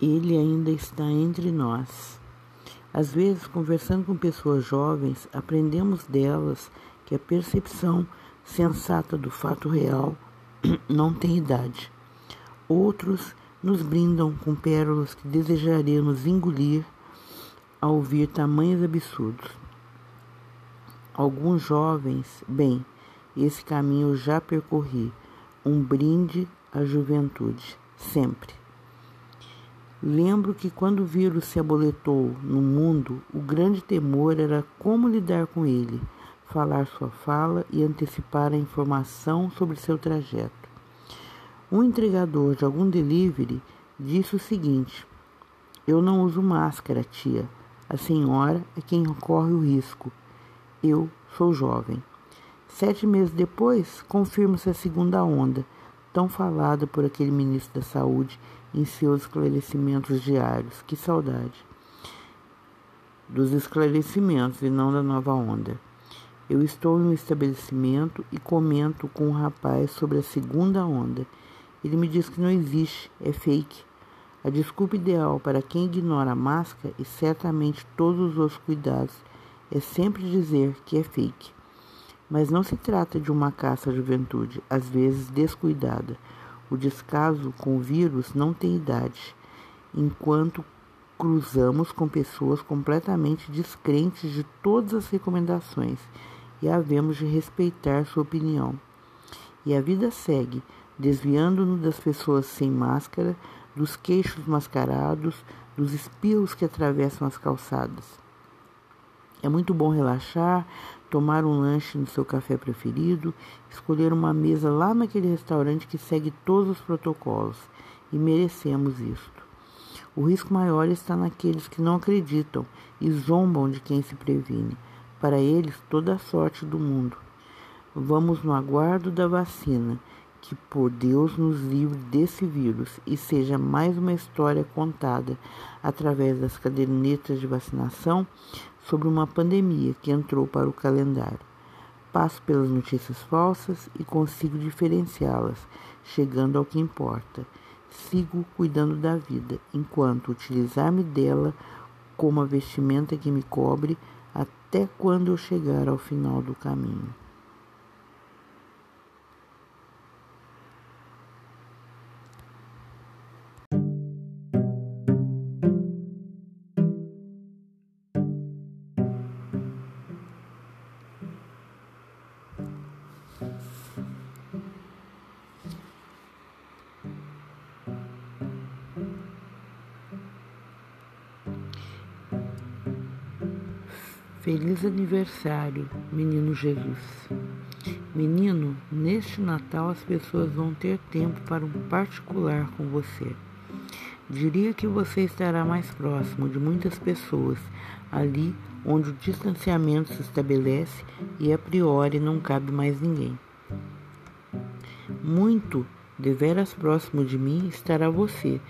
Ele ainda está entre nós. Às vezes, conversando com pessoas jovens, aprendemos delas que a percepção sensata do fato real não tem idade. Outros nos brindam com pérolas que desejaríamos engolir ao ouvir tamanhos absurdos. Alguns jovens, bem, esse caminho eu já percorri, um brinde à juventude, sempre. Lembro que quando o vírus se aboletou no mundo, o grande temor era como lidar com ele, falar sua fala e antecipar a informação sobre seu trajeto. Um entregador de algum delivery disse o seguinte: Eu não uso máscara, tia. A senhora é quem corre o risco. Eu sou jovem. Sete meses depois, confirma-se a segunda onda, tão falada por aquele ministro da Saúde em seus esclarecimentos diários. Que saudade! Dos esclarecimentos e não da nova onda. Eu estou em um estabelecimento e comento com um rapaz sobre a segunda onda. Ele me diz que não existe, é fake. A desculpa ideal para quem ignora a máscara e certamente todos os cuidados é sempre dizer que é fake. Mas não se trata de uma caça à juventude, às vezes descuidada. O descaso com o vírus não tem idade, enquanto cruzamos com pessoas completamente descrentes de todas as recomendações e havemos de respeitar sua opinião. E a vida segue, desviando-nos das pessoas sem máscara, dos queixos mascarados, dos espirros que atravessam as calçadas. É muito bom relaxar, tomar um lanche no seu café preferido, escolher uma mesa lá naquele restaurante que segue todos os protocolos. E merecemos isto. O risco maior está naqueles que não acreditam e zombam de quem se previne. Para eles, toda a sorte do mundo. Vamos no aguardo da vacina, que por Deus nos livre desse vírus e seja mais uma história contada através das cadernetas de vacinação sobre uma pandemia que entrou para o calendário. Passo pelas notícias falsas e consigo diferenciá-las, chegando ao que importa. Sigo cuidando da vida, enquanto utilizar-me dela como a vestimenta que me cobre até quando eu chegar ao final do caminho. Feliz aniversário, menino Jesus. Menino, neste Natal as pessoas vão ter tempo para um particular com você. Diria que você estará mais próximo de muitas pessoas, ali onde o distanciamento se estabelece e a priori não cabe mais ninguém. Muito deveras próximo de mim estará você,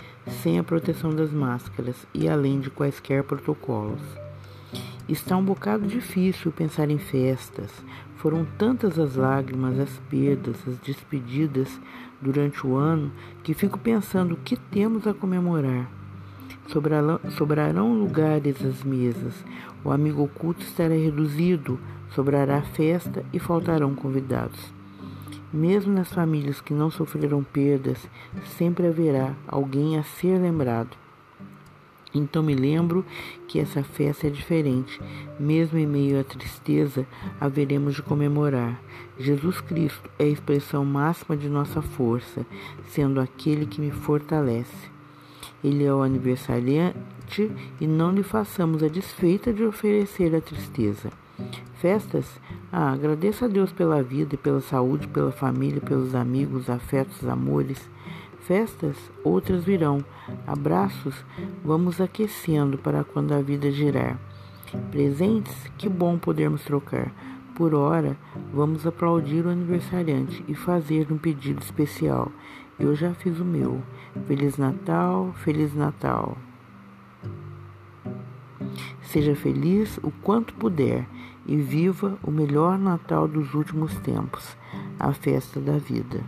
sem a proteção das máscaras e além de quaisquer protocolos. Está um bocado difícil pensar em festas. Foram tantas as lágrimas, as perdas, as despedidas durante o ano que fico pensando o que temos a comemorar. Sobrarão, lugares às mesas, o amigo oculto estará reduzido, sobrará festa e faltarão convidados. Mesmo nas famílias que não sofreram perdas, sempre haverá alguém a ser lembrado. Então me lembro que essa festa é diferente. Mesmo em meio à tristeza, haveremos de comemorar. Jesus Cristo é a expressão máxima de nossa força, sendo aquele que me fortalece. Ele é o aniversariante e não lhe façamos a desfeita de oferecer a tristeza. Festas? Ah, agradeça a Deus pela vida e pela saúde, pela família, pelos amigos, afetos, amores. Festas, outras virão. Abraços, vamos aquecendo para quando a vida girar. Presentes, que bom podermos trocar. Por hora, vamos aplaudir o aniversariante e fazer um pedido especial. Eu já fiz o meu. Feliz Natal, Feliz Natal. Seja feliz o quanto puder e viva o melhor Natal dos últimos tempos, a festa da vida.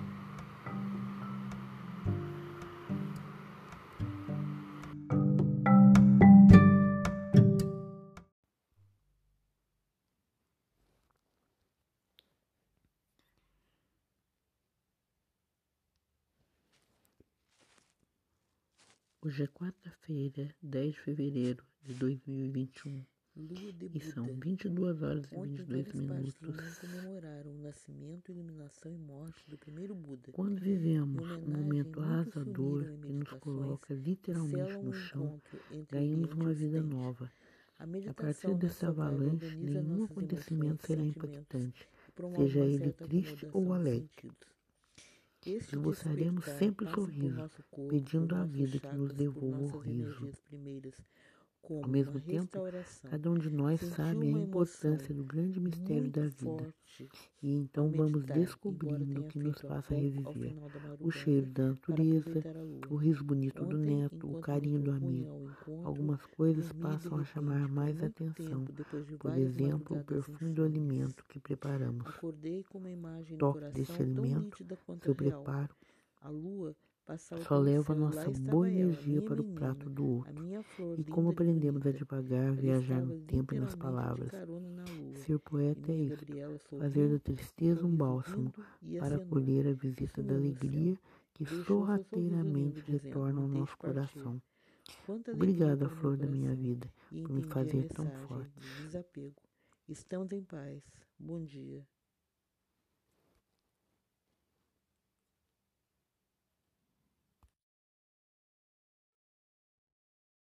Hoje é quarta-feira, 10 de fevereiro de 2021. Lua de E são Buda. 22 horas e Ontem 22 várias partes do mundo minutos. comemoraram o nascimento, iluminação e morte do primeiro Buda. Quando vivemos Em um momento arrasador que nos coloca literalmente no chão, ganhamos uma vida nova. A A partir dessa avalanche, nenhum acontecimento será impactante, seja ele triste ou alegre. sentidos. Esboçaremos sempre por sorriso, pedindo à vida que nos devolva o riso. Como Ao mesmo tempo, cada um de nós sabe a importância do grande mistério da vida. E então vamos descobrindo o que nos faça reviver. O cheiro da natureza, o riso bonito do neto, o carinho do amigo. Algumas coisas passam a chamar mais atenção. Por exemplo, o perfume do alimento que preparamos. Toque deste alimento, seu preparo, A lua só leva nossa boa energia para o prato do outro. E como de aprendemos a devagar, viajar no tempo e nas palavras. Ser poeta é Gabriela fazer da tristeza um bálsamo para acolher a visita da alegria que sorrateiramente retorna ao "Me nosso deixe partir." coração. Obrigada, flor da minha vida, por me fazer tão forte. Estamos em paz. Bom dia.